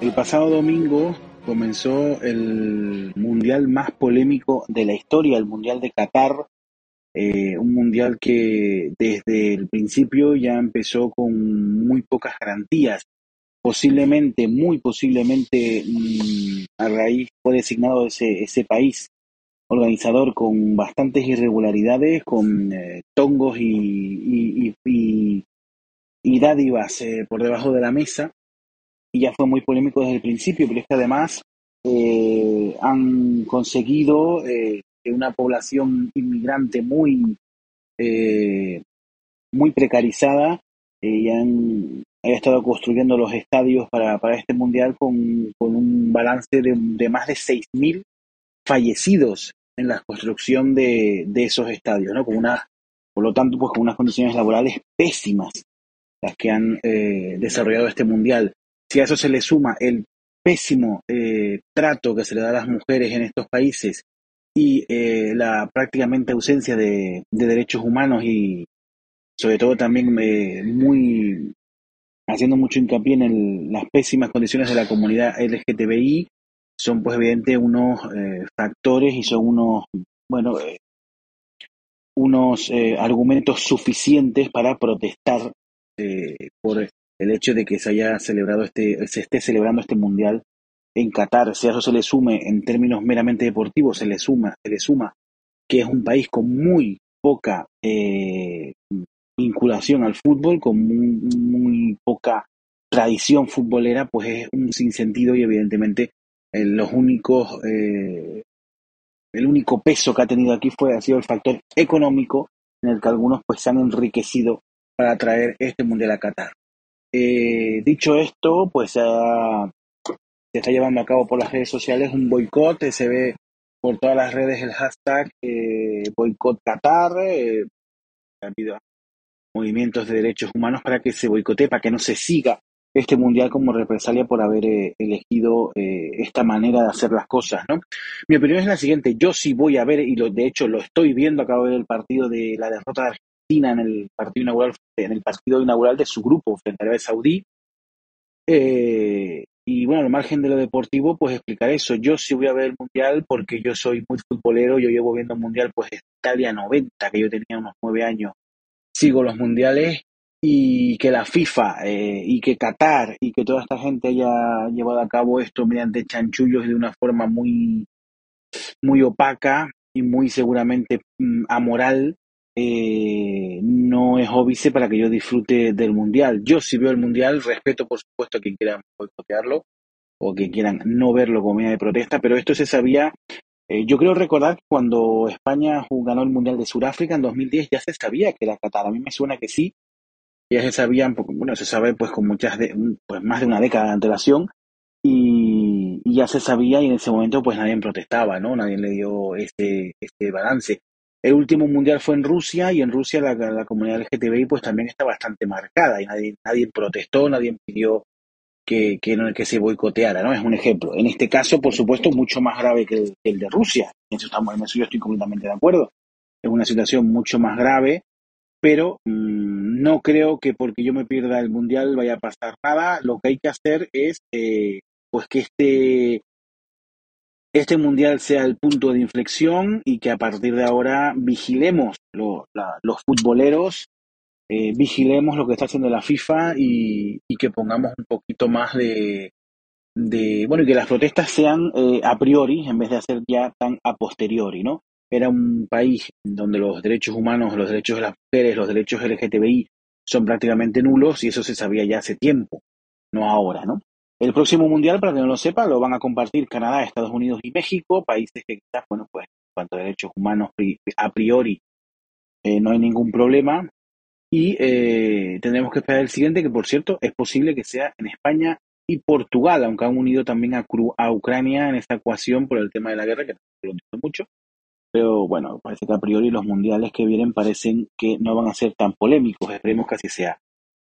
El pasado domingo comenzó el mundial más polémico de la historia, el Mundial de Qatar, eh, un mundial que desde el principio ya empezó con muy pocas garantías. Posiblemente, muy posiblemente, mm, a raíz fue designado ese, ese país organizador con bastantes irregularidades, con eh, tongos y, y, y, dádivas eh, por debajo de la mesa. Y ya fue muy polémico desde el principio, pero es que además eh, han conseguido eh, una población inmigrante muy, muy precarizada y han, estado construyendo los estadios para, para este mundial con, con un balance de, de más de 6.000 fallecidos en la construcción de, de esos estadios, ¿no? Con una, por lo tanto, pues con unas condiciones laborales pésimas las que han desarrollado este mundial. Si a eso se le suma el pésimo eh, trato que se le da a las mujeres en estos países y eh, la prácticamente ausencia de, derechos humanos y sobre todo también eh, muy haciendo mucho hincapié en las pésimas condiciones de la comunidad LGTBI, son pues evidente unos factores y son unos, bueno, unos argumentos suficientes para protestar por el hecho de que se haya celebrado este, se esté celebrando este mundial en Qatar, si a eso se le sume en términos meramente deportivos, se le suma, se le suma que es un país con muy poca eh, vinculación al fútbol, con muy, poca tradición futbolera, pues es un sinsentido y evidentemente eh, los únicos eh, el único peso que ha tenido aquí fue ha sido el factor económico en el que algunos pues se han enriquecido para traer este mundial a Qatar. Eh, dicho esto, pues se está llevando a cabo por las redes sociales un boicot, se ve por todas las redes el hashtag eh, boicot Qatar, ha habido movimientos de derechos humanos para que se boicotee, para que no se siga este mundial como represalia por haber eh, elegido esta manera de hacer las cosas, ¿no? Mi opinión es la siguiente, yo sí voy a ver, y lo, de hecho lo estoy viendo, acabo de ver el partido de la derrota de en el partido inaugural, en el partido inaugural de su grupo frente a Arabia Saudí. Eh, y bueno, al margen de lo deportivo, pues explicar eso. Yo sí voy a ver el Mundial porque yo soy muy futbolero, yo llevo viendo el Mundial pues Italia 90, que yo tenía unos nueve años. Sigo los Mundiales y que la FIFA eh, y que Qatar y que toda esta gente haya llevado a cabo esto mediante chanchullos de una forma muy, muy opaca y muy seguramente mm, amoral, eh, no es óbice para que yo disfrute del mundial. Yo si veo el mundial, respeto por supuesto a quien quiera boicotearlo o quien quieran no verlo como medida de protesta, pero esto se sabía, eh, yo creo recordar que cuando España ganó el mundial de Sudáfrica en 2010 ya se sabía que era Qatar, a mí me suena que sí, ya se sabían, bueno, se sabe pues con muchas, de, pues más de una década de antelación y, ya se sabía y en ese momento pues nadie protestaba, ¿no? Nadie le dio este balance. El último mundial fue en Rusia y en Rusia la, la comunidad LGTBI pues también está bastante marcada y nadie, nadie protestó, nadie pidió que, que, que se boicoteara, ¿no? Es un ejemplo. En este caso, por supuesto, mucho más grave que el, de Rusia. En eso, estamos, en eso yo estoy completamente de acuerdo. Es una situación mucho más grave, pero mm, no creo que porque yo me pierda el mundial vaya a pasar nada. Lo que hay que hacer es eh, pues que este este mundial sea el punto de inflexión y que a partir de ahora vigilemos los futboleros, eh, vigilemos lo que está haciendo la FIFA y, que pongamos un poquito más de, bueno, y que las protestas sean eh, a priori en vez de hacer ya tan a posteriori, ¿no? Era un país donde los derechos humanos, los derechos de las mujeres, los derechos LGTBI son prácticamente nulos y eso se sabía ya hace tiempo, no ahora, ¿no? El próximo mundial, para que no lo sepa, lo van a compartir Canadá, Estados Unidos y México, países que quizás, bueno, pues en cuanto a derechos humanos a priori eh, no hay ningún problema. Y eh, tendremos que esperar el siguiente, que por cierto es posible que sea en España y Portugal, aunque han unido también a, a Ucrania en esta ecuación por el tema de la guerra, que no lo entiendo mucho. Pero bueno, parece que a priori los mundiales que vienen parecen que no van a ser tan polémicos, esperemos que así sea.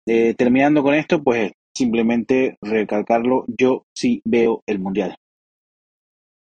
Eh, terminando con esto, pues simplemente recalcarlo, yo sí veo el Mundial.